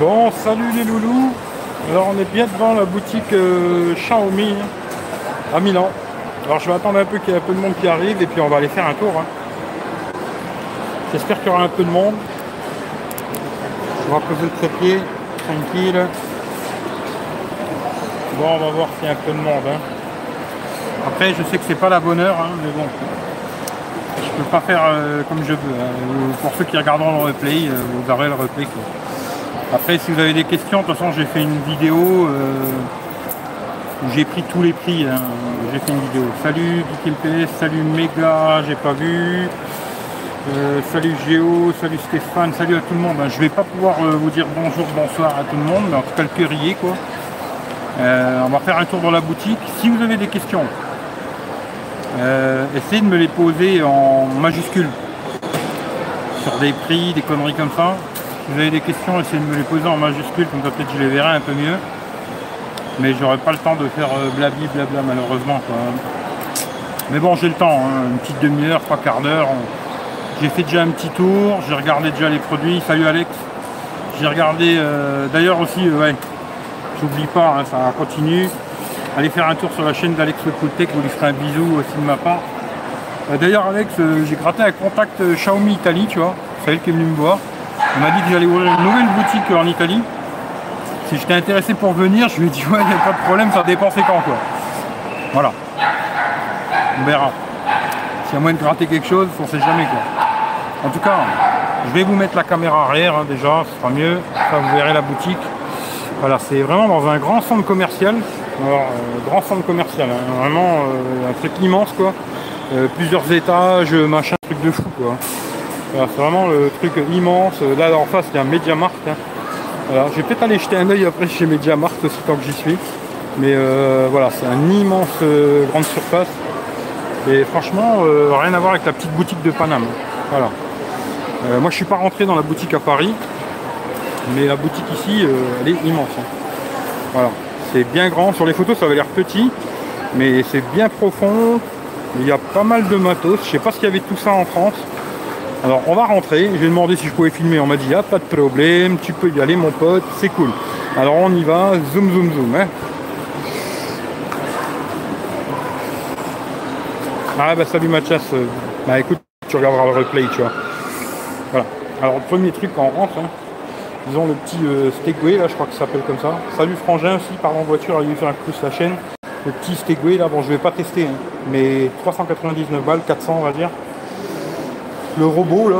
Bon, salut les loulous. Alors on est bien devant la boutique euh, Xiaomi à Milan. Alors je vais attendre un peu qu'il y ait un peu de monde qui arrive et puis on va aller faire un tour. hein. J'espère qu'il y aura un peu de monde. On va poser le trépied, tranquille. Bon, on va voir s'il y a un peu de monde. hein. Après, je sais que c'est pas la bonne heure, hein, mais bon. Je peux pas faire euh, comme je veux. Pour ceux qui regarderont le replay, euh, vous aurez le replay. quoi. Après, si vous avez des questions, de toute façon, j'ai fait une vidéo euh, où j'ai pris tous les prix. hein. J'ai fait une vidéo. Salut Geek salut Méga, j'ai pas vu. Euh, salut Géo, salut Stéphane, salut à tout le monde. hein. Je vais pas pouvoir euh, vous dire bonjour, bonsoir à tout le monde, mais en tout cas le cœurier quoi. On va faire un tour dans la boutique. Si vous avez des questions, essayez de me les poser en majuscules. Sur des prix, des conneries comme ça. Si vous avez des questions, essayez de me les poser en majuscules, comme ça peut-être je les verrai un peu mieux. Mais j'aurai pas le temps de faire euh, blabli blabla malheureusement. Mais bon j'ai le temps, hein, une petite demi-heure, trois quarts d'heure. J'ai fait déjà un petit tour, j'ai regardé déjà les produits. Salut Alex. J'ai regardé euh, d'ailleurs aussi, euh, ouais, j'oublie pas, hein, ça continue. Allez faire un tour sur la chaîne d'Alex Le Cooltech, vous lui ferez un bisou aussi de ma part. Euh, D'ailleurs Alex, euh, j'ai gratté un contact euh, Xiaomi Italie, tu vois, c'est elle qui est venue me voir. Elle m'a dit que j'allais ouvrir une nouvelle boutique euh, en Italie. Si j'étais intéressé pour venir, je lui ai dit ouais, il n'y a pas de problème, ça dépend c'est quand quoi. Voilà. On verra. S'il y a moyen de gratter quelque chose, on sait jamais quoi. En tout cas, je vais vous mettre la caméra arrière hein, déjà, ce sera mieux. Ça vous verrez la boutique. Voilà, c'est vraiment dans un grand centre commercial. Alors, euh, grand centre commercial, hein, vraiment euh, un truc immense quoi. Plusieurs étages, machin, truc de fou quoi. Voilà, c'est vraiment le truc immense. Là en face il y a un Mediamarkt. hein. Voilà, je vais peut-être aller jeter un œil après chez Mediamarkt aussi tant que j'y suis. Mais euh, voilà, c'est un immense euh, grande surface. Et franchement, euh, rien à voir avec la petite boutique de Paname. Voilà. Moi je suis pas rentré dans la boutique à Paris. Mais la boutique ici, elle est immense. hein. Voilà. C'est bien grand. Sur les photos, ça avait l'air petit. Mais c'est bien profond. Il y a pas mal de matos. Je sais pas s'il y avait tout ça en France. Alors on va rentrer. J'ai demandé si je pouvais filmer. On m'a dit, ah, pas de problème. Tu peux y aller, mon pote. C'est cool. Alors on y va. Zoom, zoom, zoom. hein. Ah bah salut Mathias. Bah écoute, tu regarderas le replay, tu vois. Voilà. Alors le premier truc quand on rentre, hein, ils ont le petit euh, Stegway là, je crois que ça s'appelle comme ça. Salut Frangin aussi, par en voiture, il lui faire un coup sur la chaîne. Le petit Stegway là, bon je vais pas tester, hein, mais 399 balles, 400 on va dire. Le robot là,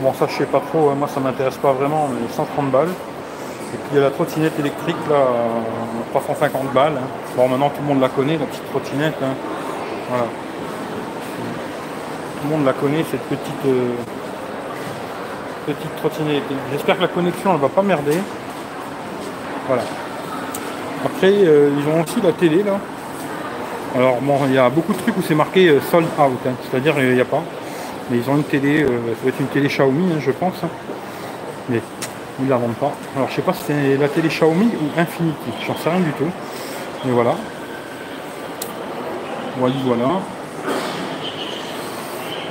bon ça je sais pas trop, hein, moi ça m'intéresse pas vraiment, mais 130 balles. Et puis il y a la trottinette électrique là, à 350 balles. hein. Bon maintenant tout le monde la connaît, la petite trottinette. hein. Voilà. Tout le monde la connaît, cette petite, euh, petite trottinette. J'espère que la connexion elle va pas merder. Voilà. Après, euh, ils ont aussi la télé là. Alors bon, il y a beaucoup de trucs où c'est marqué euh, sold out, c'est-à-dire il n'y a pas. Mais ils ont une télé, euh, ça doit être une télé Xiaomi, hein, je pense. hein. Mais ils la vendent pas. Alors je sais pas si c'est la télé Xiaomi ou Infinity, j'en sais rien du tout. Mais voilà. Voilà, voilà.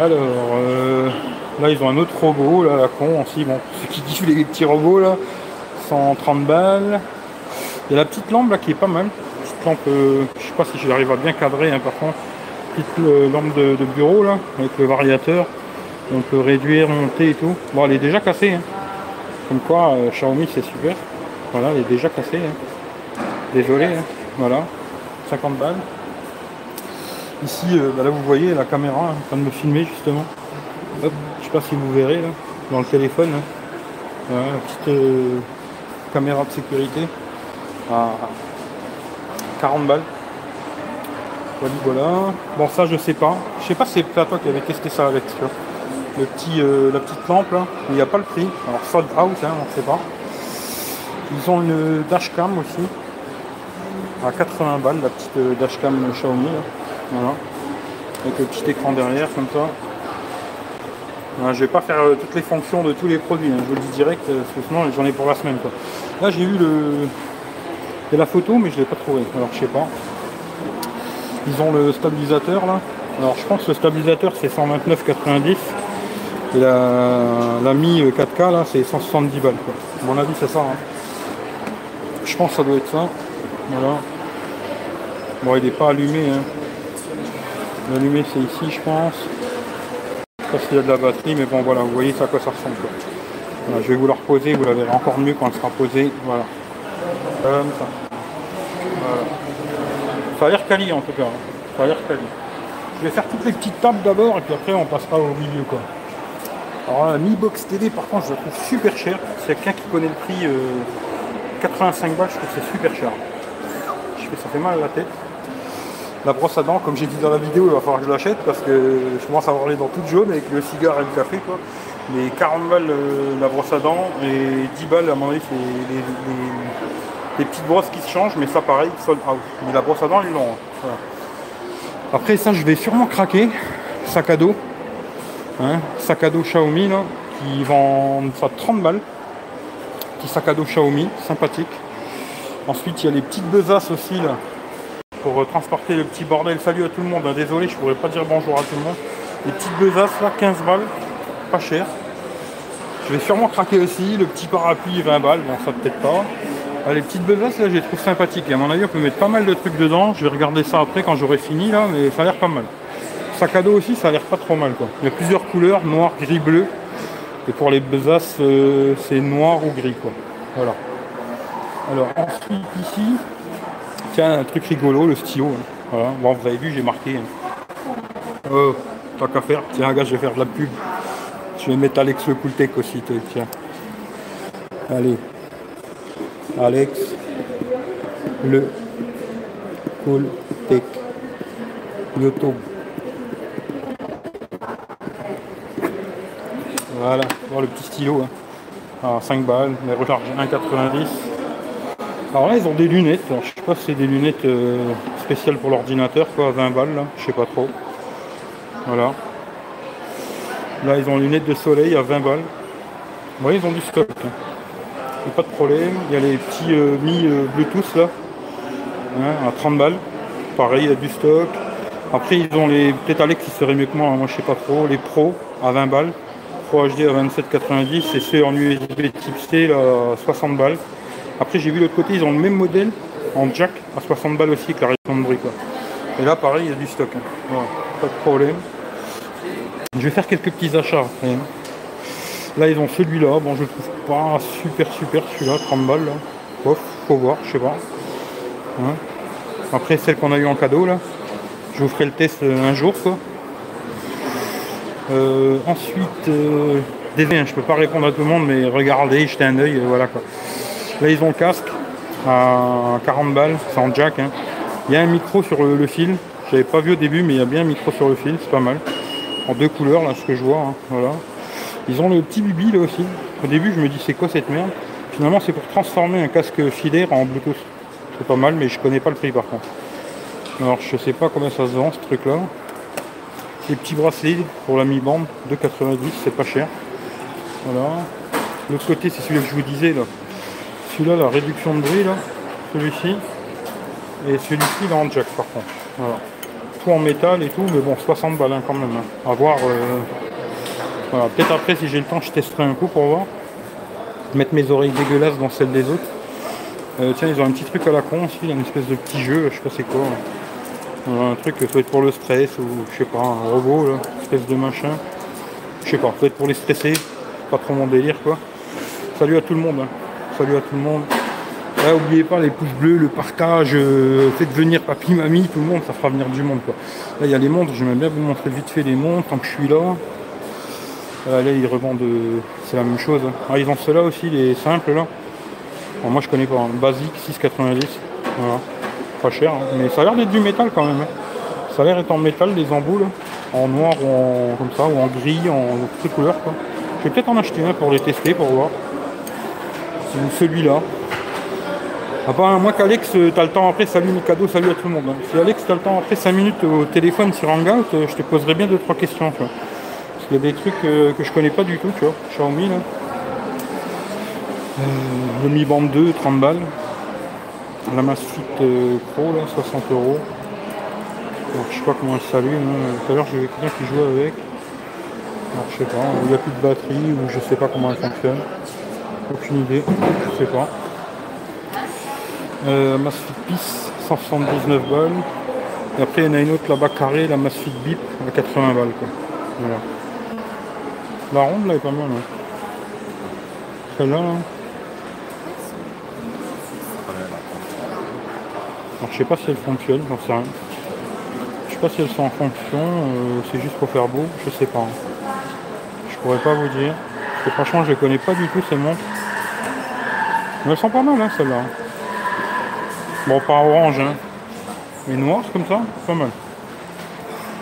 Alors, euh, là ils ont un autre robot, là, la con aussi, bon, ceux qui kiffent les petits robots là, 130 balles. Il y a la petite lampe là qui est pas mal. Petite lampe, euh, je sais pas si j'arrive à bien cadrer hein, par contre. Petite lampe de, bureau là, avec le variateur. On peut réduire, monter et tout. Bon elle est déjà cassée. hein. Comme quoi euh, Xiaomi c'est super. Voilà, elle est déjà cassée. hein. Désolé, hein. voilà. 50 balles. Ici, euh, bah là vous voyez la caméra en train de me filmer justement. Je sais pas si vous verrez là, dans le téléphone. la petite euh, caméra de sécurité à 40 balles. Voilà. Bon ça je sais pas. Je sais pas si c'est à toi qui avait testé ça avec tu vois. Le petit, euh, la petite lampe là, il n'y a pas le prix. Alors sold out, hein, on ne sait pas. Ils ont une dashcam aussi. À 80 balles, la petite euh, dashcam Xiaomi. là. Voilà. Avec le petit écran derrière comme ça. Voilà, je vais pas faire euh, toutes les fonctions de tous les produits, hein, je vous le dis direct, parce que sinon j'en ai pour la semaine. Quoi. Là j'ai vu le. a la photo mais je l'ai pas trouvé, alors je sais pas. Ils ont le stabilisateur là. Alors je pense que le stabilisateur c'est 129,90. Et la, la Mi 4K là c'est 170 balles quoi. Mon avis c'est ça. hein. Je pense que ça doit être ça. Voilà. Bon il n'est pas allumé. Hein. L'allumé c'est ici je pense. Parce qu'il y a de la batterie, mais bon voilà, vous voyez ça à quoi ça ressemble. je vais vous la reposer, vous la verrez encore mieux quand elle sera posée. Voilà. Voilà. Ça a l'air quali en tout cas. hein. Ça a l'air quali. Je vais faire toutes les petites tables d'abord et puis après on passera au milieu quoi. Alors la Mi Box TV par contre je la trouve super chère. Si quelqu'un qui connaît le prix, euh, 85 balles, je trouve que c'est super cher. Je fais, ça fait mal à la tête. La brosse à dents, comme j'ai dit dans la vidéo, il va falloir que je l'achète parce que je commence à avoir les dents toutes jaunes avec le cigare et le café quoi. Mais 40 balles euh, la brosse à dents et 10 balles à mon avis c'est les, les- les petites brosses qui se changent, mais ça pareil, sold out. Mais la brosse à dents ils l'ont. hein. Après ça je vais sûrement craquer. Sac à dos. Hein, sac à dos Xiaomi là, qui vend ça 30 balles. Petit sac à dos Xiaomi, sympathique. Ensuite il y a les petites besaces aussi là. Pour euh, transporter le petit bordel. Salut à tout le monde, hein. désolé je pourrais pas dire bonjour à tout le monde. Les petites besaces là, 15 balles, pas cher. Je vais sûrement craquer aussi, le petit parapluie 20 balles, bon ça peut-être pas. Ah, les petites besaces là je les trouve sympathiques et à mon avis on peut mettre pas mal de trucs dedans. Je vais regarder ça après quand j'aurai fini là, mais ça a l'air pas mal. Sac à dos aussi ça a l'air pas trop mal quoi. Il y a plusieurs couleurs, noir, gris, bleu. Et pour les besaces euh, c'est noir ou gris quoi. Voilà. Alors ensuite ici, tiens un truc rigolo, le stylo. hein. Voilà. Bon vous avez vu j'ai marqué. hein. Tant qu'à faire, tiens gars je vais faire de la pub. Je vais mettre Alex le aussi, tiens. Allez. Alex le Cooltech. YouTube. Voilà, le petit stylo. Hein. Alors, 5 balles, mais recharge 1,90. Alors là, ils ont des lunettes. Alors, je sais pas si c'est des lunettes euh, spéciales pour l'ordinateur, quoi, à 20 balles, là. Je sais pas trop. Voilà. Là, ils ont lunettes de soleil à 20 balles. Oui, ils ont du stock. hein. Pas de problème. Il y a les petits euh, Mi euh, Bluetooth là, hein, à 30 balles. Pareil, il y a du stock. Après, ils ont les. Peut-être Alex qui serait mieux que moi, hein, moi je sais pas trop. Les Pro à 20 balles. Pro HD à 27,90 et ceux en USB type C là, à 60 balles. Après, j'ai vu l'autre côté, ils ont le même modèle en jack à 60 balles aussi avec la réduction de bruit. Quoi. Et là, pareil, il y a du stock. hein. Pas de problème. Je vais faire quelques petits achats. Là, ils ont celui-là. Bon, je trouve pas super, super celui-là, 30 balles. Là. Faut voir, je sais pas. Hein. Après, celle qu'on a eu en cadeau, là. Je vous ferai le test euh, un jour, quoi. Euh, ensuite, euh, désolé, hein, je peux pas répondre à tout le monde, mais regardez, jetez un œil, voilà quoi. Là, ils ont le casque à 40 balles, c'est en jack. hein. Il y a un micro sur le, le fil. J'avais pas vu au début, mais il y a bien un micro sur le fil, c'est pas mal. En deux couleurs, là, ce que je vois. voilà. Ils ont le petit bibi là aussi. Au début, je me dis c'est quoi cette merde? Finalement, c'est pour transformer un casque filaire en Bluetooth. C'est pas mal, mais je connais pas le prix par contre. Alors, je sais pas combien ça se vend ce truc là. Les petits bracelets pour la mi-bande, 2,90, c'est pas cher. Voilà. L'autre côté, c'est celui que je vous disais là. Celui-là, la réduction de bruit là. Celui-ci. Et celui-ci, là en jack par contre. Voilà. Tout en métal et tout, mais bon, 60 balles hein, quand même. hein. Voir. euh, peut-être après, si j'ai le temps, je testerai un coup pour voir. Mettre mes oreilles dégueulasses dans celles des autres. Euh, tiens, ils ont un petit truc à la con aussi, une espèce de petit jeu, je sais pas c'est quoi. Voilà, un truc, peut être pour le stress ou je sais pas, un robot, là, espèce de machin. Je sais pas, peut-être pour les stresser, pas trop mon délire quoi. Salut à tout le monde, hein. salut à tout le monde. Là, oubliez pas les pouces bleus, le partage, euh, faites venir papy, mamie, tout le monde, ça fera venir du monde quoi. Là, il y a les montres, j'aimerais bien vous montrer vite fait les montres tant que je suis là. Euh, là, ils revendent, euh, c'est la même chose. Ah, ils ont ceux-là aussi, les simples là. Moi, je connais pas. hein. Basique, 6,90. Voilà. Pas cher, hein. mais ça a l'air d'être du métal quand même. hein. Ça a l'air d'être en métal, des embouts. En noir ou en, comme ça, ou en gris, en toutes les couleurs quoi. Je vais peut-être en acheter un pour les tester, pour voir. Celui-là. À part moi qu'Alex, euh, t'as le temps après, salut Mikado, salut à tout le monde. Si Alex, t'as le temps après 5 minutes au téléphone sur Hangout, je te poserai bien 2-3 questions. Qu'il y a des trucs que je connais pas du tout, tu vois. Xiaomi là. Euh, le Mi Band 2, 30 balles. La Masfit euh, Pro là, 60 euros. Je sais pas comment elle s'allume. hein. Tout à l'heure vu quelqu'un qui jouait avec. Alors, je sais pas, il n'y a plus de batterie ou je sais pas comment elle fonctionne. Aucune idée, je sais pas. Euh, Masfit Peace, 179 balles. Et après, il y en a une autre là-bas carrée, la Masfit Bip, à 80 balles. Quoi. La ronde là est pas mal. Hein. Celle-là, là. Alors, je sais pas si elle fonctionne, j'en sais rien. Je sais pas si elles sont en fonction, euh, c'est juste pour faire beau, je sais pas. hein. Je pourrais pas vous dire. Parce que franchement, je les connais pas du tout ces montres. Mais elles sont pas mal, hein, celles-là. Bon, pas orange, hein. Mais noires comme ça, pas mal.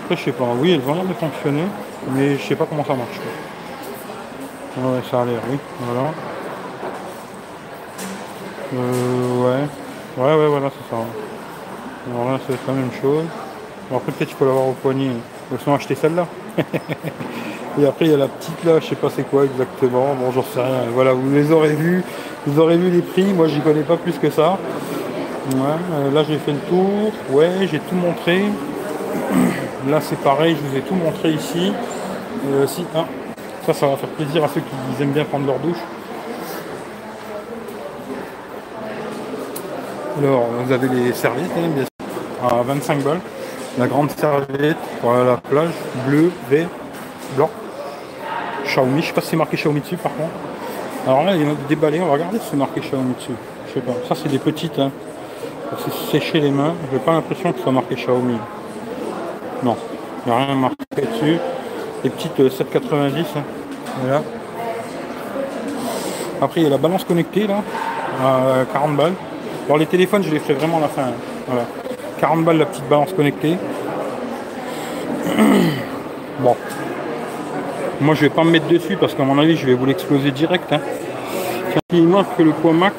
Après, je sais pas. Oui, elles ont l'air de fonctionner, mais je sais pas comment ça marche. Ouais, ça a l'air, oui. Voilà. Euh, ouais. Ouais, ouais, voilà, c'est ça. Alors là, c'est la même chose. Après, peut-être tu peux l'avoir au poignet. Ils sont acheter celle-là. Et après, il y a la petite là, je sais pas c'est quoi exactement. Bon, j'en sais rien. Voilà, vous les aurez vus. Vous aurez vu les prix. Moi, j'y connais pas plus que ça. Euh, là, j'ai fait le tour. Ouais, j'ai tout montré. Là, c'est pareil. Je vous ai tout montré ici. Euh, si, ah, ça, ça va faire plaisir à ceux qui aiment bien prendre leur douche. Alors, vous avez les serviettes, hein, bien sûr, à 25 balles. La grande serviette pour la plage, bleu, vert, blanc. Xiaomi, je sais pas si c'est marqué Xiaomi dessus par contre. Alors là, il y en a déballés, on va regarder si c'est marqué Xiaomi dessus. Je sais pas, ça c'est des petites, hein. pour sécher les mains. J'ai pas l'impression que ce soit marqué Xiaomi. Non, il n'y a rien marqué dessus. Les petites euh, 7,90. hein. Voilà. Après, il y a la balance connectée là, à 40 balles. Alors les téléphones, je les ferai vraiment à la fin. hein. Voilà. 40 balles la petite balance connectée. Bon. Moi, je vais pas me mettre dessus parce qu'à mon avis, je vais vous l'exploser direct. Hein. Il manque que le poids max.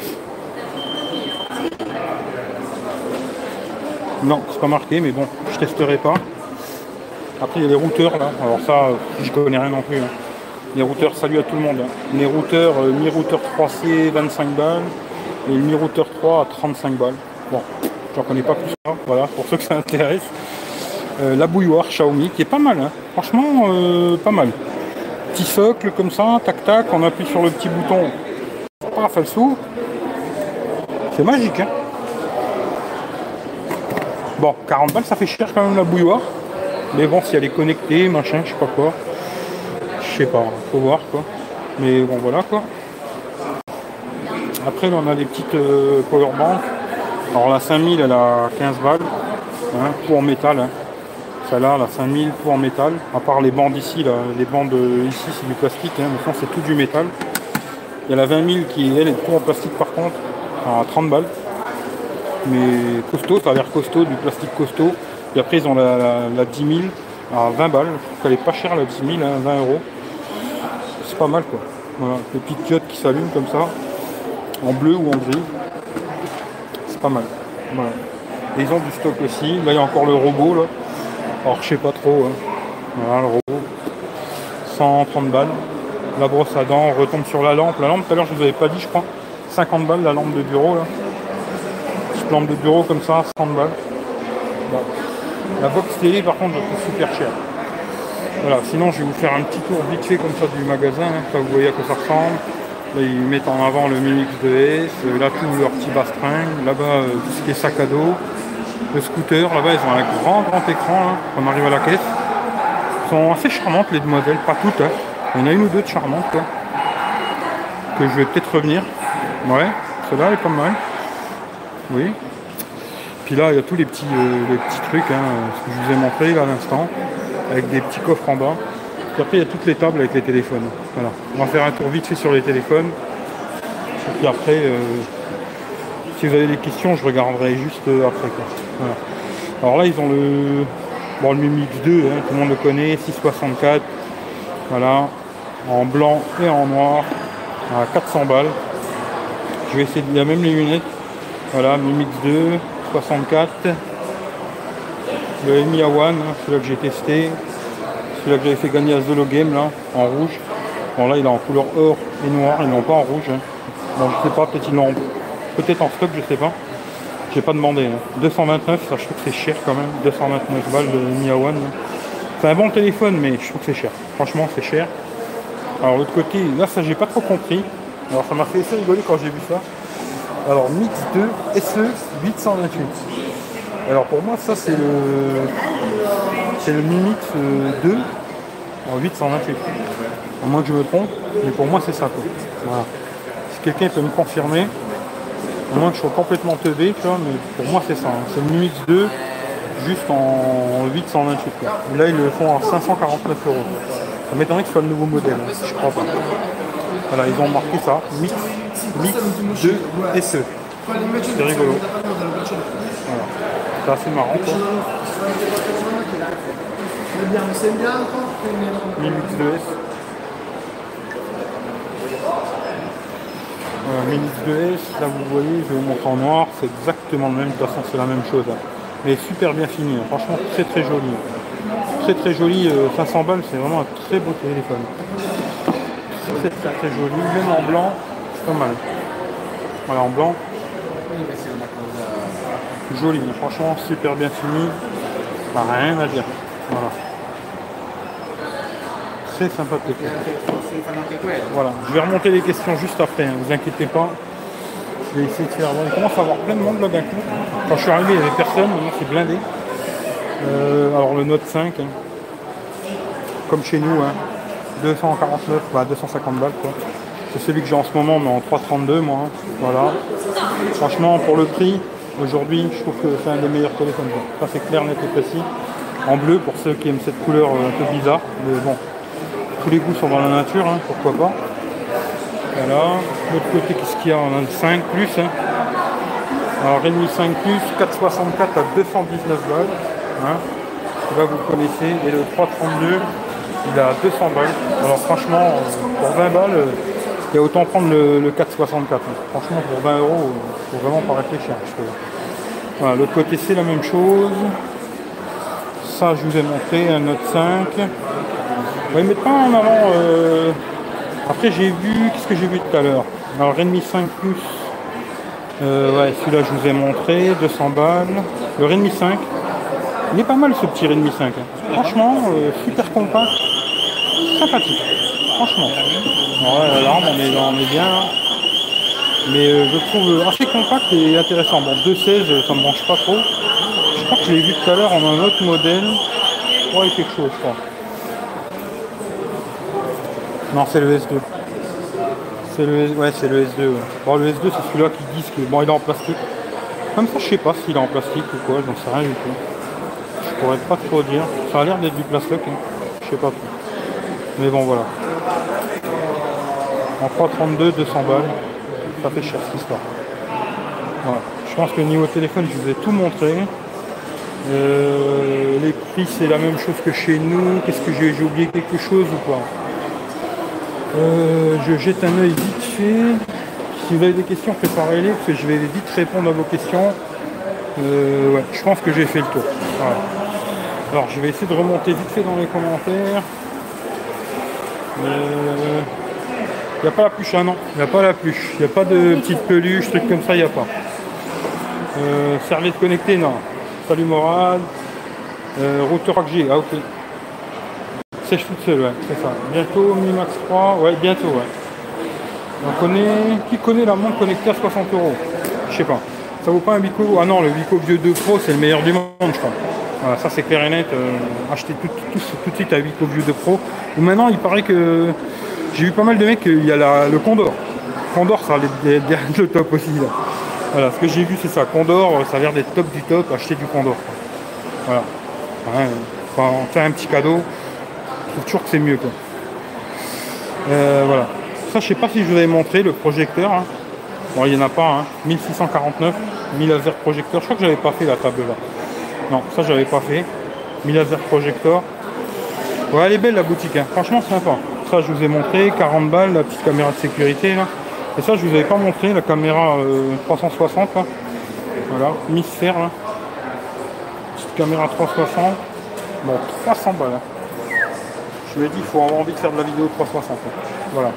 Non, c'est pas marqué, mais bon, je testerai pas. Après, il y a les routeurs là. Alors ça, je connais rien non plus. hein. Les routeurs, salut à tout le monde. hein. Les routeurs, euh, Mi Router 3C, 25 balles. Et le Mi Router 3 à 35 balles. Bon, j'en connais pas plus ça. Voilà, pour ceux que ça intéresse. Euh, la bouilloire Xiaomi, qui est pas mal. hein. Franchement, euh, pas mal. Petit socle comme ça, tac tac, on appuie sur le petit bouton. Paf, elle. C'est magique. Hein. Bon, 40 balles, ça fait cher quand même la bouilloire. Mais bon, si elle est connectée, machin, je sais pas quoi. Je sais pas, faut voir quoi. Mais bon, voilà quoi. Après, là, on a des petites euh, powerbank. Alors la 5000, elle a 15 balles. Hein, pour métal. hein. Celle-là, la 5000 pour métal. À part les bandes ici, là. Les bandes euh, ici, c'est du plastique. Hein. Mais sinon, c'est tout du métal. Il y a la 20 000 qui, elle, est tout en plastique par contre. À 30 balles. Mais costaud, ça a l'air costaud, du plastique costaud. Et après, ils ont la, la, la 10 000 à 20 balles. Qu'elle est pas chère, la 10 000, hein, 20 euros. C'est pas mal, quoi. Voilà, les petites diodes qui s'allument comme ça, en bleu ou en gris. C'est pas mal. Ils ont du stock aussi. Là, il y a encore le robot, là. Alors, je sais pas trop. hein. Voilà, le robot. 130 balles. La brosse à dents, retombe sur la lampe. La lampe, tout à l'heure, je vous avais pas dit, je crois. 50 balles, la lampe de bureau, là. Lampe de bureau comme ça, 30 balles. La box télé, par contre, trouve super chère. Voilà, sinon je vais vous faire un petit tour vite fait comme ça du magasin, hein, vous voyez à quoi ça ressemble. Là ils mettent en avant le Mimix 2S, euh, là tout leur petit bastringue, là-bas euh, tout ce qui est sac à dos, le scooter, là-bas ils ont un grand grand écran, hein, on arrive à la caisse. Elles sont assez charmantes les demoiselles, pas toutes, hein. il y en a une ou deux de charmantes. Que je vais peut-être revenir. Ouais, celle-là est pas mal. Oui. Puis là il y a tous les petits, euh, les petits trucs, hein, ce que je vous ai montré là à l'instant avec des petits coffres en bas. Puis après, il y a toutes les tables avec les téléphones. Voilà. On va faire un tour vite fait sur les téléphones. Et puis après, euh, si vous avez des questions, je regarderai juste euh, après. quoi. Alors là, ils ont le, bon, le Mi Mix 2, hein, tout le monde le connaît, 664. Voilà. En blanc et en noir, à 400 balles. Je vais essayer. Il y a même les lunettes. Voilà, Mi Mix 2, 64. Le Mi A1, hein, celui-là que j'ai testé. Celui-là que j'avais fait gagner à Zolo Game, là, en rouge. Bon, là, il est en couleur or et noir, ils l'ont pas en rouge. hein. Bon, je sais pas, peut-être en stock, je sais pas. J'ai pas demandé. hein. 229, ça je trouve que c'est cher quand même. 229 balles de Mi A1. là. C'est un bon téléphone, mais je trouve que c'est cher. Franchement, c'est cher. Alors, l'autre côté, là, ça, j'ai pas trop compris. Alors, ça m'a fait assez rigoler quand j'ai vu ça. Alors, Mix 2 SE 828. Alors, pour moi, ça, c'est le. C'est le Mi Mix 2 en 828. À moins que je me trompe, mais pour moi, c'est ça. Si quelqu'un peut me confirmer, à moins que je sois complètement teubé, tu vois, mais pour moi, c'est ça. hein. C'est le Mi Mix 2 juste en 828. Quoi. Et là, ils le font en 549 euros. Ça m'étonnerait que ce soit le nouveau modèle, hein, je crois pas. Voilà, ils ont marqué ça, Mix, Mix 2 SE. C'est rigolo. Voilà. C'est assez marrant. Quoi. Mix 2S. Voilà, Mi Mix 2S, là vous voyez, je vais vous montrer en noir, c'est exactement le même, de toute façon c'est la même chose. hein. Mais super bien fini, hein. franchement très très joli. Très très joli, euh, 500 balles, c'est vraiment un très beau téléphone. Très très très joli, même en blanc, pas mal. Voilà, en blanc, joli, hein. franchement super bien fini, Bah, rien à dire. Voilà. Très sympathique. Voilà, je vais remonter les questions juste après, hein, vous inquiétez pas. Je vais essayer de faire. Bon, il commence à avoir plein de monde là d'un coup. Quand je suis arrivé, il n'y avait personne, maintenant c'est blindé. Euh, alors le Note 5, hein. comme chez nous, hein. 249, bah 250 balles quoi. C'est celui que j'ai en ce moment, mais en 332 moi. hein. Voilà. Franchement, pour le prix, aujourd'hui, je trouve que c'est un des meilleurs téléphones. Ça c'est clair, net et précis. En bleu pour ceux qui aiment cette couleur euh, un peu bizarre. Mais bon, tous les goûts sont dans la nature, hein, pourquoi pas. Voilà. L'autre côté, qu'est-ce qu'il y a? On a le 5 plus. hein. Alors Redmi 5 plus, 464 à 219 balles. Là vous connaissez. Et le 332, il a 200 balles. Alors franchement, euh, pour 20 balles, autant prendre le, le 464. hein. Franchement, pour 20 euros, il faut vraiment pas réfléchir. Voilà, l'autre côté c'est la même chose. Ça, je vous ai montré, un Note 5. Ouais, mais pas en avant. euh, Après, j'ai vu, qu'est-ce que j'ai vu tout à l'heure? Alors, Redmi 5 Plus. Euh, ouais, celui-là, je vous ai montré, 200 balles. Le Redmi 5. Il est pas mal ce petit Redmi 5. hein. Franchement, euh, super compact. Sympathique. Franchement. Ouais, l'alarme, on est, on est bien. Mais euh, je trouve assez compact et intéressant. Bon, 2.16, ça me branche pas trop. Je crois que je l'ai vu tout à l'heure en un autre modèle. Ouais, quelque chose, je crois. Non, c'est le S2. C'est le, ouais, c'est le S2. ouais. Bon, le S2, c'est celui-là qui disent que bon, il est en plastique. Comme ça, je sais pas s'il est en plastique ou quoi, j'en sais rien du tout. Je pourrais pas trop dire. Ça a l'air d'être du plastique, hein. je sais pas. Mais bon, voilà. En 332, 200 balles, ça fait cher cette histoire. Je pense que niveau téléphone, je vous ai tout montré. Euh, les prix, c'est la même chose que chez nous. Qu'est-ce que j'ai oublié quelque chose ou pas Euh, Je jette un œil vite fait. Si vous avez des questions, préparez-les parce que je vais vite répondre à vos questions. Euh, je pense que j'ai fait le tour. Alors, je vais essayer de remonter vite fait dans les commentaires. Il n'y a pas la pluche, ah non, il n'y a pas la pluche. Il n'y a pas de petite peluche, truc comme ça, il n'y a pas. Euh, serviette connectée, non. Salut Morad. Euh, routeur AXG, ah ok. Sèche toute seule, ouais, c'est ça. Bientôt Minimax 3, ouais, bientôt, ouais. On connaît, qui connaît la montre connectée à 60 euros? Je sais pas. Ça vaut pas un Vico? Ah non, le Vico Vieux 2 Pro, c'est le meilleur du monde, je crois. Voilà, ça c'est clair et net. euh, achetez tout, tout, tout de suite un Vico Vieux 2 Pro. Ou maintenant, il paraît que j'ai vu pas mal de mecs, il y a le Condor. Condor, ça a l'air d'être le top aussi. Là. Voilà, ce que j'ai vu, c'est ça. Condor, euh, ça a l'air d'être top du top. Achetez du Condor. Voilà. Enfin, on fait un petit cadeau. Je trouve toujours que c'est mieux. Quoi. Euh, voilà. Ça, je sais pas si je vous avais montré le projecteur. hein. Bon, il n'y en a pas. Hein. 1649, 1000 laser projecteur. Je crois que j'avais pas fait la table là. Non, ça, j'avais pas fait. 1000 laser projecteur. Ouais, elle est belle la boutique. hein. Franchement, sympa. Je vous ai montré. 40 balles, la petite caméra de sécurité là. Et ça, je vous avais pas montré la caméra euh, 360 là. Voilà, Fer là. Petite caméra 360. Bon, 300 balles. hein. Je lui ai dit, il faut avoir envie de faire de la vidéo 360. hein. Voilà.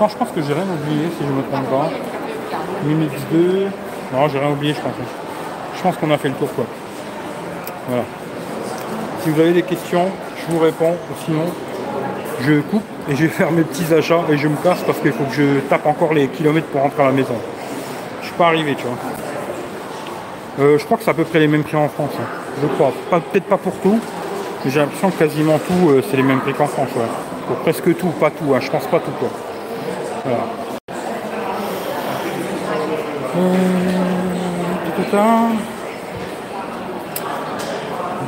Non, je pense que j'ai rien oublié si je me trompe pas. Mimix 2. Non, j'ai rien oublié, je pense. Je pense qu'on a fait le tour quoi. Voilà. Si vous avez des questions, je vous réponds. Sinon, je coupe et je vais faire mes petits achats et je me casse parce qu'il faut que je tape encore les kilomètres pour rentrer à la maison. Je suis pas arrivé, tu vois. Euh, je crois que c'est à peu près les mêmes prix en France. hein. Je crois. Peut-être pas pour tout, mais j'ai l'impression que quasiment tout, euh, c'est les mêmes prix qu'en France. Pour presque tout, pas tout. hein. Je pense pas tout. Voilà. Euh, tout.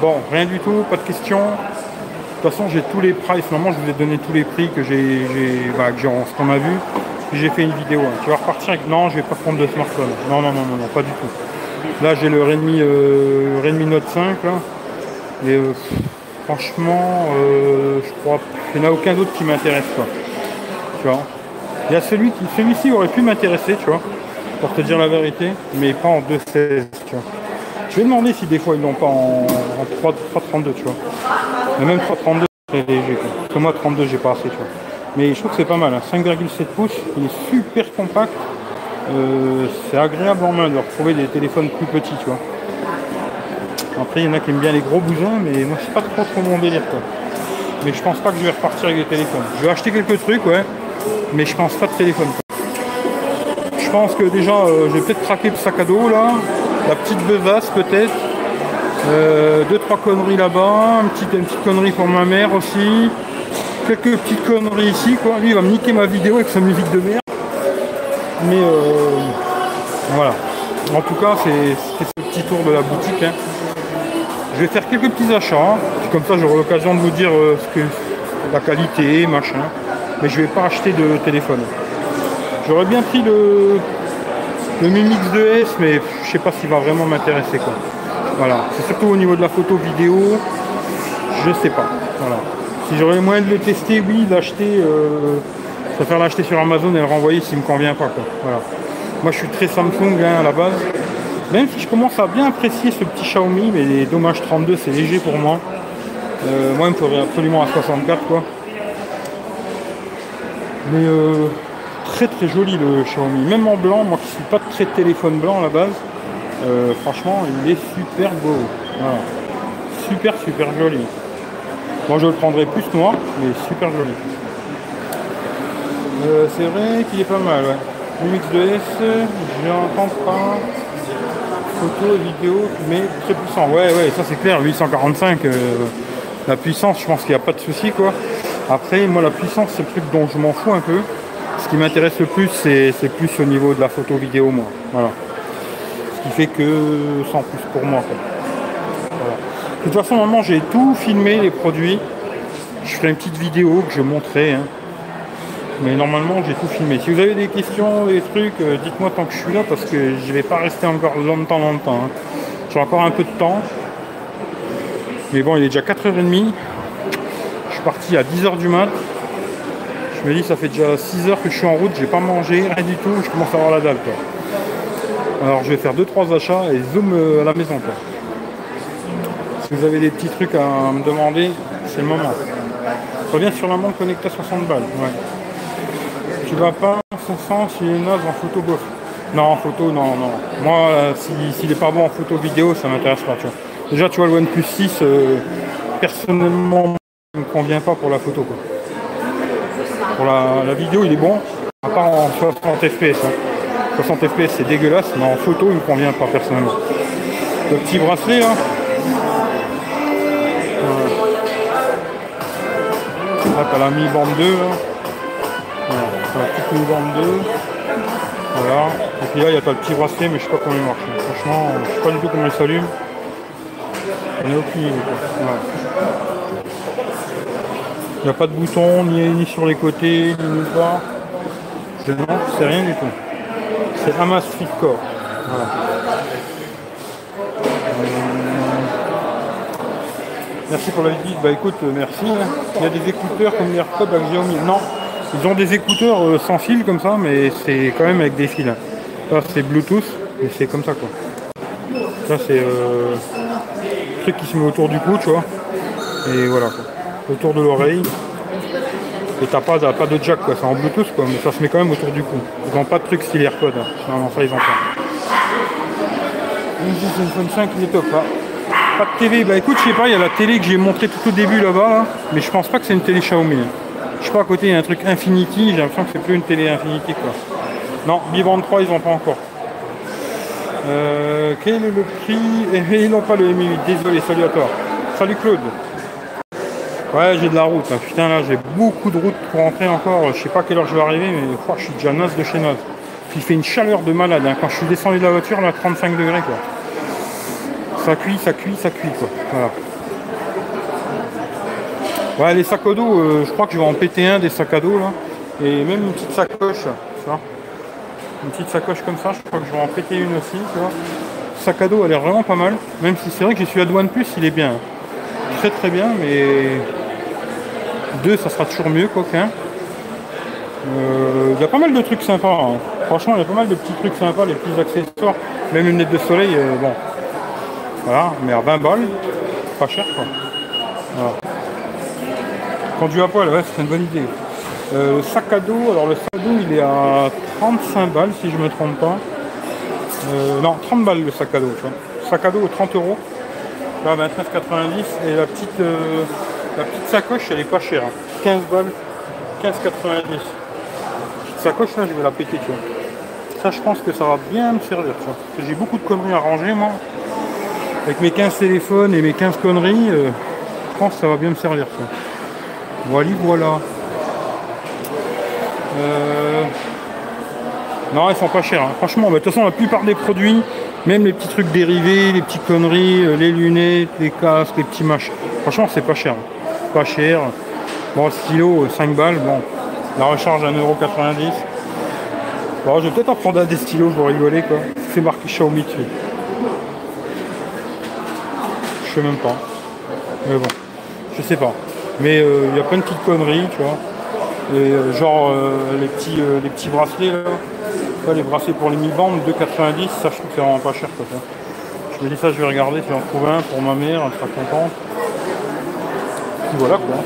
Bon, rien du tout, pas de questions. Toute façon, j'ai tous les prices. Normalement, je vous ai donné tous les prix que j'ai, bah, que ce qu'on a vu. J'ai fait une vidéo. hein. Tu vas repartir avec non, je vais pas prendre de smartphone. Non, non, non, non, non, pas du tout. Là, j'ai le Redmi, euh, Redmi Note 5 là. Et euh, franchement, euh, je crois qu'il n'y en a aucun d'autre qui m'intéresse. Tu vois? Il y a celui qui, celui-ci aurait pu m'intéresser, tu vois, pour te dire la vérité, mais pas en 2.16, tu vois. Je vais demander si des fois ils l'ont pas en, en 3, 3.32, tu vois. Même 3.32, c'est léger, que moi, 32, j'ai pas assez, tu vois. Mais je trouve que c'est pas mal, hein. 5,7 pouces, il est super compact. Euh, c'est agréable en main de retrouver des téléphones plus petits, tu vois. Après, il y en a qui aiment bien les gros bousins, mais moi, c'est pas trop trop mon délire. Mais je pense pas que je vais repartir avec des téléphones. Je vais acheter quelques trucs, ouais, mais je pense pas de téléphone. Je pense que déjà, euh, je vais peut-être craquer le sac à dos, là. La petite besace, peut-être. Euh, deux, trois conneries là-bas. Une petite, petite connerie pour ma mère aussi. Quelques petites conneries ici, quoi. Lui, il va me niquer ma vidéo avec sa musique de merde. Mais euh, voilà. En tout cas, c'est ce petit tour de la boutique. hein. Je vais faire quelques petits achats. Puis Comme ça, j'aurai l'occasion de vous dire euh, ce que la qualité, machin. Mais je vais pas acheter de téléphone. J'aurais bien pris le, le Mi Mix 2S, mais je sais pas s'il va vraiment m'intéresser. quoi. Voilà. C'est surtout au niveau de la photo vidéo. Je sais pas. Voilà. Si j'aurais moyen de le tester, oui, l'acheter. Euh, je l'acheter sur Amazon et le renvoyer s'il me convient pas. Quoi. Voilà. Moi je suis très Samsung hein, à la base. Même si je commence à bien apprécier ce petit Xiaomi, mais dommage 32 c'est léger pour moi. Euh, moi il me faudrait absolument un 64 quoi. Mais euh, très très joli le Xiaomi. Même en blanc, moi qui suis pas très téléphone blanc à la base, euh, franchement il est super beau. Super super joli. Moi je le prendrais plus noir, mais super joli. Euh, c'est vrai qu'il est pas mal, ouais. Lumix 2S, je n'entends pas. Photo vidéo, mais très puissant. Ouais, ouais, ça c'est clair, 845. euh, la puissance, je pense qu'il n'y a pas de souci, quoi. Après, moi, la puissance, c'est le truc dont je m'en fous un peu. Ce qui m'intéresse le plus, c'est c'est plus au niveau de la photo vidéo, moi. Voilà. Qui fait que sans plus pour moi. De toute façon, maintenant, j'ai tout filmé, les produits. Je ferai une petite vidéo que je montrerai. hein. Mais normalement, j'ai tout filmé. Si vous avez des questions, des trucs, euh, dites-moi tant que je suis là parce que je vais pas rester encore longtemps, longtemps. hein. J'ai encore un peu de temps. Mais bon, il est déjà 4h30. Je suis parti à 10h du mat. Je me dis, ça fait déjà 6 heures que je suis en route, j'ai pas mangé, rien du tout. Je commence à avoir la dalle. Quoi. Alors, je vais faire 2-3 achats et zoom euh, à la maison. Quoi. Si vous avez des petits trucs à me demander, c'est le moment. Reviens sur la montre connectée à 60 balles. Tu vas pas, son sens, il est naze en photo bof. Non, en photo, non, non. Moi, euh, si- s'il est pas bon en photo vidéo, ça m'intéresse pas. Déjà, tu vois, le OnePlus 6, euh, personnellement, il me convient pas pour la photo, quoi. Pour la, la vidéo, il est bon, à part en 60 fps. hein. 60 fps, c'est dégueulasse, mais en photo, il me convient pas, personnellement. Le petit bracelet, là. Voilà. Là, t'as la Mi Band 2, là. Voilà, t'as la petite Mi Band 2. Voilà. Et puis là, il y a pas le petit bracelet, mais je sais pas comment il marche. Franchement, je sais pas du tout comment il s'allume. On n'a aucune idée. Il n'y a pas de bouton, ni, sur les côtés, ni nulle part. C'est rien du tout. C'est Hamas Core. Voilà. Merci pour la visite. Bah écoute, euh, merci. Il y a des écouteurs comme les AirPods avec Xiaomi. Non, ils ont des écouteurs euh, sans fil comme ça, mais c'est quand même avec des fils. Ça c'est Bluetooth, mais c'est comme ça quoi. Ça c'est euh, truc qui se met autour du cou, tu vois. Et voilà quoi. Autour de l'oreille. Et t'as pas, pas de jack quoi, c'est en Bluetooth quoi, mais ça se met quand même autour du cou. Ils ont pas de truc style AirPod. hein. Non, ça ils ont pas. Le iPhone 5 il est top hein. Pas de TV, bah écoute, je sais pas, il y a la télé que j'ai montré tout au début là-bas, là, mais je pense pas que c'est une télé Xiaomi. hein. Je sais pas, à côté il y a un truc Infinity, j'ai l'impression que c'est plus une télé Infinity quoi. Non, Bivand 3 ils ont pas encore. Euh, quel est le prix? Eh, Ils n'ont pas le Mi 8, désolé, salut à toi. Salut Claude. Ouais, j'ai de la route. hein. Putain, là, j'ai beaucoup de route pour rentrer encore. Je sais pas à quelle heure je vais arriver, mais oh, je suis déjà naze de chez naze. Il fait une chaleur de malade. hein. Quand je suis descendu de la voiture, là, 35 degrés, quoi. Ça cuit, ça cuit, ça cuit, quoi. Voilà. Ouais, les sacs à dos, euh, je crois que je vais en péter un des sacs à dos, là. Et même une petite sacoche, tu vois. Une petite sacoche comme ça, je crois que je vais en péter une aussi. Le sac à dos a l'air vraiment pas mal. Même si c'est vrai que j'ai celui à douane plus, il est bien. Très très bien, mais deux, ça sera toujours mieux qu'aucun. Euh, Il y a pas mal de trucs sympas. hein. Franchement, il y a pas mal de petits trucs sympas, les petits accessoires. Même une lunette de soleil, euh, bon. Voilà, mais à 20 balles, pas cher quoi. Conduit à poil, ouais, c'est une bonne idée. Euh, sac à dos, alors le sac à dos il est à 35 balles si je me trompe pas. Euh, non, 30 balles le sac à dos. Sac à dos 30 euros. Là 29,90 et la petite la petite sacoche elle est pas chère. hein. 15 balles, 15,90. Petite sacoche là je vais la péter tu vois. Ça je pense que ça va bien me servir tu J'ai beaucoup de conneries à ranger moi. Avec mes 15 téléphones et mes 15 conneries, euh, je pense que ça va bien me servir ça. Voilà, voilà. Euh, Non, ils sont pas chers. hein. Franchement, bah, de toute façon, la plupart des produits, même les petits trucs dérivés, les petites conneries, euh, les lunettes, les casques, les petits machins. Franchement, c'est pas cher. hein. Pas cher. Bon, stylo, euh, 5 balles. Bon, la recharge 1,90€. Bon, je vais peut-être en prendre un des stylos pour rigoler, quoi. C'est marqué Xiaomi dessus. Je sais même pas. Mais bon, je sais pas. Mais euh, il y a plein de petites conneries, tu vois. Et, euh, genre euh, les, petits, euh, les petits bracelets là. Les bracelets pour les 1000 bandes, 2,90, ça je trouve que c'est vraiment pas cher quoi. Je me dis ça, je vais regarder si j'en trouve un pour ma mère, elle sera contente. Voilà quoi.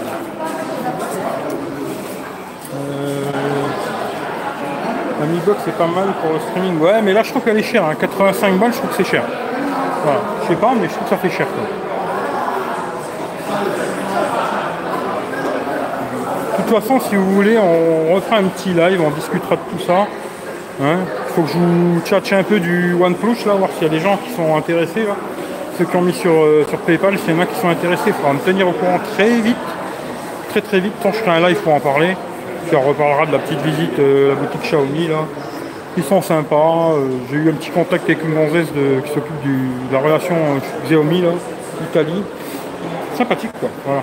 Euh, la Mi Box c'est pas mal pour le streaming. Ouais mais là je trouve qu'elle est chère, hein. 85 balles je trouve que c'est cher. Je sais pas mais je trouve que ça fait cher quoi. De toute façon, si vous voulez, on refera un petit live, on discutera de tout ça. Il faut que je vous tchatche un peu du OnePlus, là, voir s'il y a des gens qui sont intéressés. Ceux qui ont mis sur, euh, sur PayPal, s'il y en a qui sont intéressés, il faudra me tenir au courant très vite. Très très vite, quand je ferai un live pour en parler. Puis on reparlera de la petite visite, euh, la boutique Xiaomi, là. Ils sont sympas. euh, J'ai eu un petit contact avec une gonzesse qui s'occupe de la relation euh, Xiaomi, là, Italie. Sympathique, quoi. Voilà.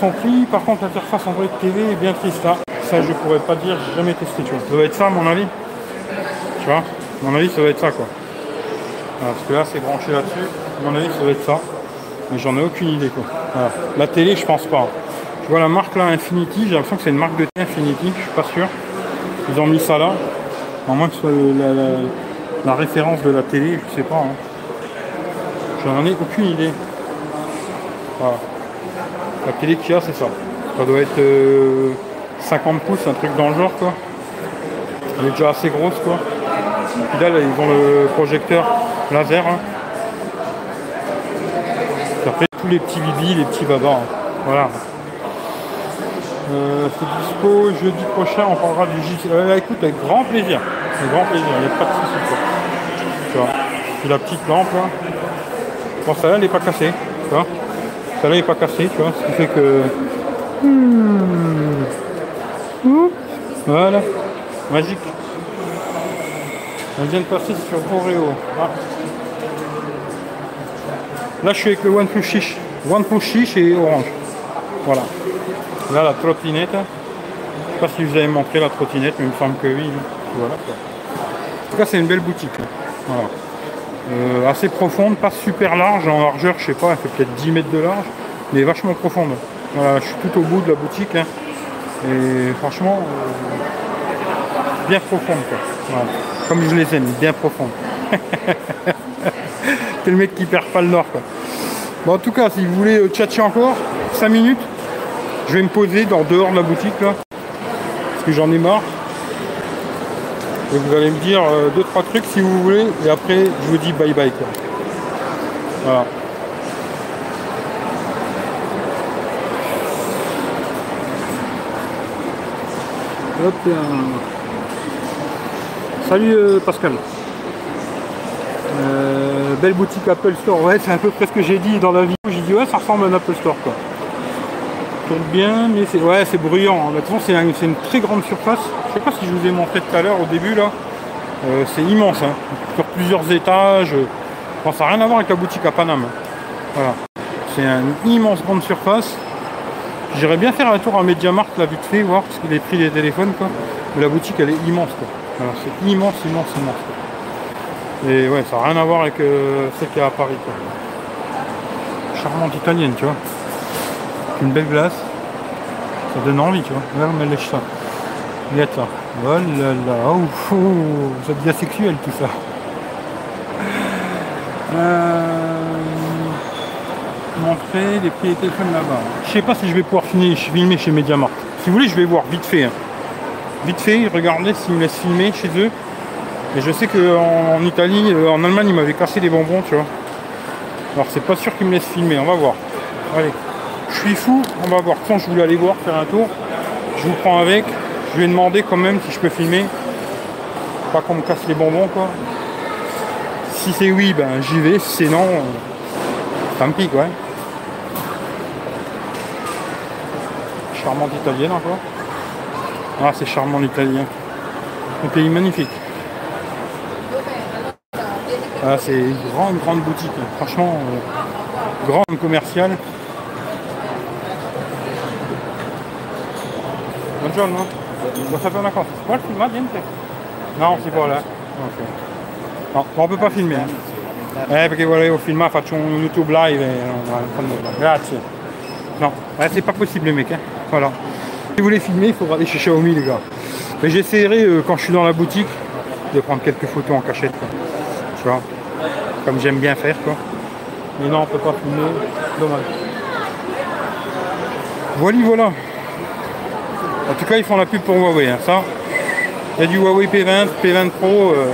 Son prix, par contre, l'interface Android TV est bien triste. là. Ça, je pourrais pas dire, j'ai jamais testé. Ça doit être ça, à mon avis. Tu vois? À mon avis, ça doit être ça, quoi. Parce que là, c'est branché là-dessus. À mon avis, ça doit être ça. Mais j'en ai aucune idée, quoi. La télé, je pense pas. Tu vois la marque là, Infinity, j'ai l'impression que c'est une marque de thé Infinity, je suis pas sûr. Ils ont mis ça là. À moins que ce soit la, référence de la télé, je sais pas. hein. J'en ai aucune idée. Voilà. La télé qu'il y a, c'est ça. Ça doit être euh, 50 pouces, un truc dans le genre, quoi. Elle est déjà assez grosse, quoi. Puis là, là, ils ont le projecteur laser. hein. Puis après, tous les petits bibis, les petits babas. hein. Voilà. Euh, c'est dispo jeudi prochain, on parlera du JT. Euh, écoute, avec grand plaisir. Grand plaisir, il n'y a pas de soucis. Tu vois. La petite lampe, là. Bon, celle-là, elle n'est pas cassée. Tu vois. Celle-là n'est pas cassée, tu vois. Ce qui fait que. Hmm. Voilà. Magique. On vient de passer sur Oreo. Ah. Là, je suis avec le OnePlus Chiche. OnePlus Chiche et Orange. Voilà. Là, la trottinette. Je sais pas si vous avez montré la trottinette, mais il me semble que oui. Voilà. En tout cas, c'est une belle boutique. Euh, assez profonde, pas super large, en largeur, je sais pas, elle fait peut-être 10 mètres de large, mais vachement profonde. Voilà, je suis tout au bout de la boutique, hein. et franchement, euh, bien profonde, quoi. Voilà. Comme je les aime, bien profonde. c'est le mec qui perd pas le nord, quoi. Bon, en tout cas, si vous voulez euh, tchatcher encore, 5 minutes, je vais me poser dans dehors de la boutique, là, parce que j'en ai marre. Et vous allez me dire euh, deux trois trucs si vous voulez et après je vous dis bye bye quoi. Voilà. Hop là. Salut euh, Pascal. Euh, belle boutique Apple Store. Ouais, c'est un peu près ce que j'ai dit dans la vidéo. J'ai dit ouais, ça ressemble à un Apple Store quoi. Tourne bien, mais c'est ouais, c'est bruyant. hein. De toute c'est un- c'est une très grande surface. Je sais pas si je vous ai montré tout à l'heure au début là. Euh, c'est immense, hein. sur plusieurs étages. Bon, ça n'a rien à voir avec la boutique à Paname. Voilà. C'est une immense grande surface. J'irais bien faire un tour à Mediamarkt là vite fait, voir parce qu'il est pris des téléphones. Mais la boutique elle est immense. C'est immense, immense, immense. Et ouais, ça n'a rien à voir avec euh, celle qui est à Paris quoi. Charmante italienne, tu vois. Une belle glace. Ça donne envie, tu vois. Regarde, mais lèche ça. Regarde ça. Oh là là, ouf, ouh, ça devient sexuel tout ça. Euh, montrer les prix des téléphones là-bas. Je sais pas si je vais pouvoir filmer, filmer chez Mediamarkt. Si vous voulez, je vais voir vite fait. hein. Vite fait, regardez s'ils me laissent filmer chez eux. Et je sais qu'en en Italie, euh, en Allemagne, ils m'avaient cassé des bonbons, tu vois. Alors c'est pas sûr qu'ils me laissent filmer, on va voir. Allez, je suis fou, on va voir. Quand je voulais aller voir, faire un tour, je vous prends avec. Je lui ai quand même si je peux filmer. Pas qu'on me casse les bonbons, quoi. Si c'est oui, ben j'y vais. Si c'est non, euh, tant pis, quoi. Charmante italienne encore. Ah, c'est charmant l'italien. Un pays magnifique. Ah, c'est une grande, grande boutique. hein. Franchement, euh, grande commerciale. Buongiorno. Vuoi sapere una cosa? Si può filmare niente? No, si può là. Ok. No, on peut pas filmer. Eh, perché volevo filmare, faccio un YouTube live e fa nulla. Grazie. Non, ouais, c'est pas possible les mecs. hein. Voilà. Si vous voulez filmer, il faudra aller chez Xiaomi les gars. Mais j'essaierai euh, quand je suis dans la boutique de prendre quelques photos en cachette. Tu vois. Comme j'aime bien faire quoi. Mais non, on peut pas filmer. Dommage. Voilà, voilà. En tout cas, ils font la pub pour Huawei. hein. Ça, il y a du Huawei P20, P20 Pro. euh,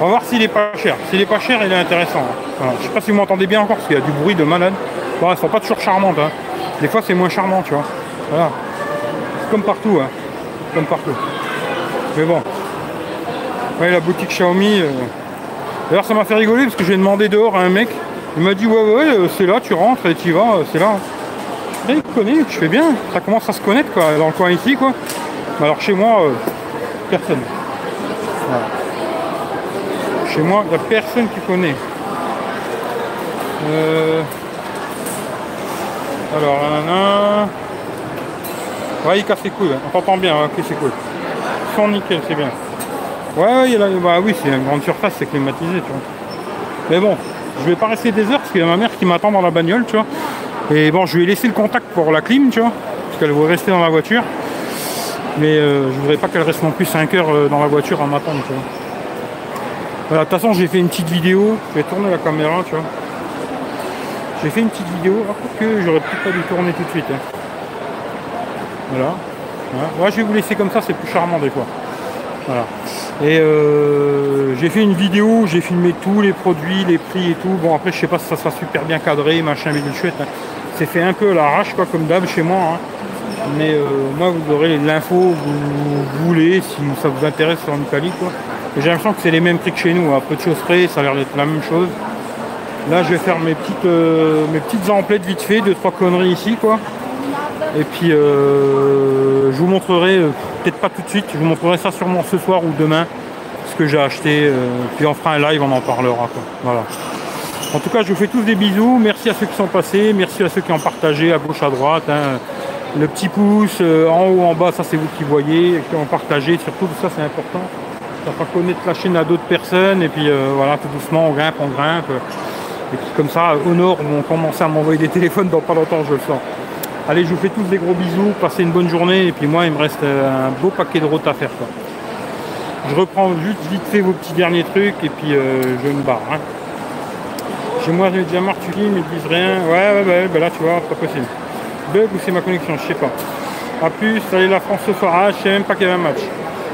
On va voir s'il est pas cher. S'il est pas cher, il est intéressant. hein. Voilà. Je sais pas si vous m'entendez bien encore, parce qu'il y a du bruit de malade. Bon, elles sont pas toujours charmantes. hein. Des fois, c'est moins charmant, tu vois. Voilà. Comme partout. hein. Comme partout. Mais bon. Ouais, la boutique Xiaomi. euh, D'ailleurs, ça m'a fait rigoler parce que j'ai demandé dehors à un mec. Il m'a dit Ouais, ouais, euh, c'est là, tu rentres et tu vas, euh, c'est là. Et il connaît, je fais bien. Ça commence à se connaître, quoi, dans le coin ici, quoi. Alors, chez moi, euh, personne. Chez moi, il n'y a personne qui connaît. Alors, nanana. Ouais, il casse les couilles, on t'entend bien, ok, c'est cool. Son nickel, c'est bien. Ouais, il a bah oui, c'est une grande surface, c'est climatisé, tu vois. Mais bon, je vais pas rester des heures parce qu'il y a ma mère qui m'attend dans la bagnole, tu vois. Et bon, je lui ai laissé le contact pour la clim, tu vois, parce qu'elle voudrait rester dans la voiture. Mais euh, je voudrais pas qu'elle reste non plus 5 heures euh, dans la voiture à m'attendre, tu vois. Voilà, de toute façon, j'ai fait une petite vidéo. Je vais tourner la caméra, tu vois. J'ai fait une petite vidéo, ah, que j'aurais peut-être pas dû tourner tout de suite. hein. Voilà. Voilà. Ouais, je vais vous laisser comme ça, c'est plus charmant des fois. Voilà. Et euh, j'ai fait une vidéo, j'ai filmé tous les produits, les prix et tout. Bon après je sais pas si ça sera super bien cadré, machin, mais chouette. hein. C'est fait un peu à l'arrache quoi comme d'hab chez moi. hein. Mais euh, moi vous aurez l'info vous voulez si ça vous intéresse en Italie quoi. J'ai l'impression que c'est les mêmes prix que chez nous, à peu de choses près, ça a l'air d'être la même chose. Là je vais faire mes petites euh, mes petites emplettes vite fait, deux trois conneries ici quoi. Et puis euh, je vous montrerai, euh, peut-être pas tout de suite, je vous montrerai ça sûrement ce soir ou demain, ce que j'ai acheté. euh, puis on fera un live, on en parlera. Voilà. En tout cas, je vous fais tous des bisous. Merci à ceux qui sont passés, merci à ceux qui ont partagé à gauche, à droite. hein. Le petit pouce, en haut, en bas, ça c'est vous qui voyez, qui ont partagé, surtout ça c'est important. Ça va connaître la chaîne à d'autres personnes et puis voilà, tout doucement on grimpe, on grimpe. Et puis comme ça, au nord, vont commencer à m'envoyer des téléphones dans pas longtemps, je le sens. Allez, je vous fais tous des gros bisous, passez une bonne journée et puis moi il me reste euh, un beau paquet de route à faire. Je reprends juste vite fait vos petits derniers trucs et puis euh, je me barre. hein. Chez moi j'ai déjà marre, tu dis, mais ils disent rien. Ouais, ouais, ouais, ben là tu vois, pas possible. Bug ou c'est ma connexion, je sais pas. A plus, salut la France ce soir. Ah, je sais même pas qu'il y avait un match.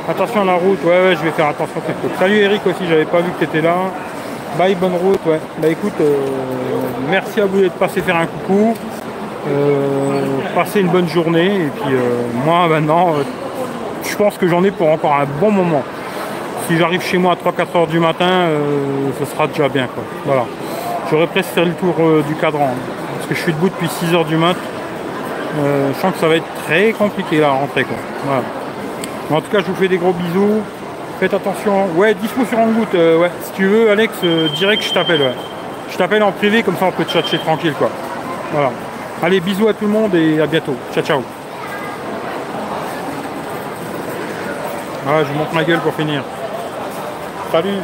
Attention à la route, ouais, ouais, je vais faire attention. Salut Eric aussi, j'avais pas vu que tu étais là. Bye, bonne route, ouais. Bah écoute, euh, merci à vous d'être passé faire un coucou. Euh, passez une bonne journée. Et puis euh, moi maintenant, euh, je pense que j'en ai pour encore un bon moment. Si j'arrive chez moi à 3-4 heures du matin, ce sera déjà bien. Quoi. Voilà. J'aurais presque fait le tour du cadran. Parce que je suis debout depuis 6 heures du mat. Je sens que ça va être très compliqué là, à rentrer. Quoi. Voilà. Mais en tout cas, je vous fais des gros bisous. Faites attention. Ouais, dispo sur Hangout. euh, ouais. Si tu veux, Alex, euh, direct, je t'appelle. Ouais. Je t'appelle en privé, comme ça on peut te chercher tranquille. quoi. Voilà. Allez, bisous à tout le monde et à bientôt. Ciao, ciao. Ah, je vous montre ma gueule pour finir. Salut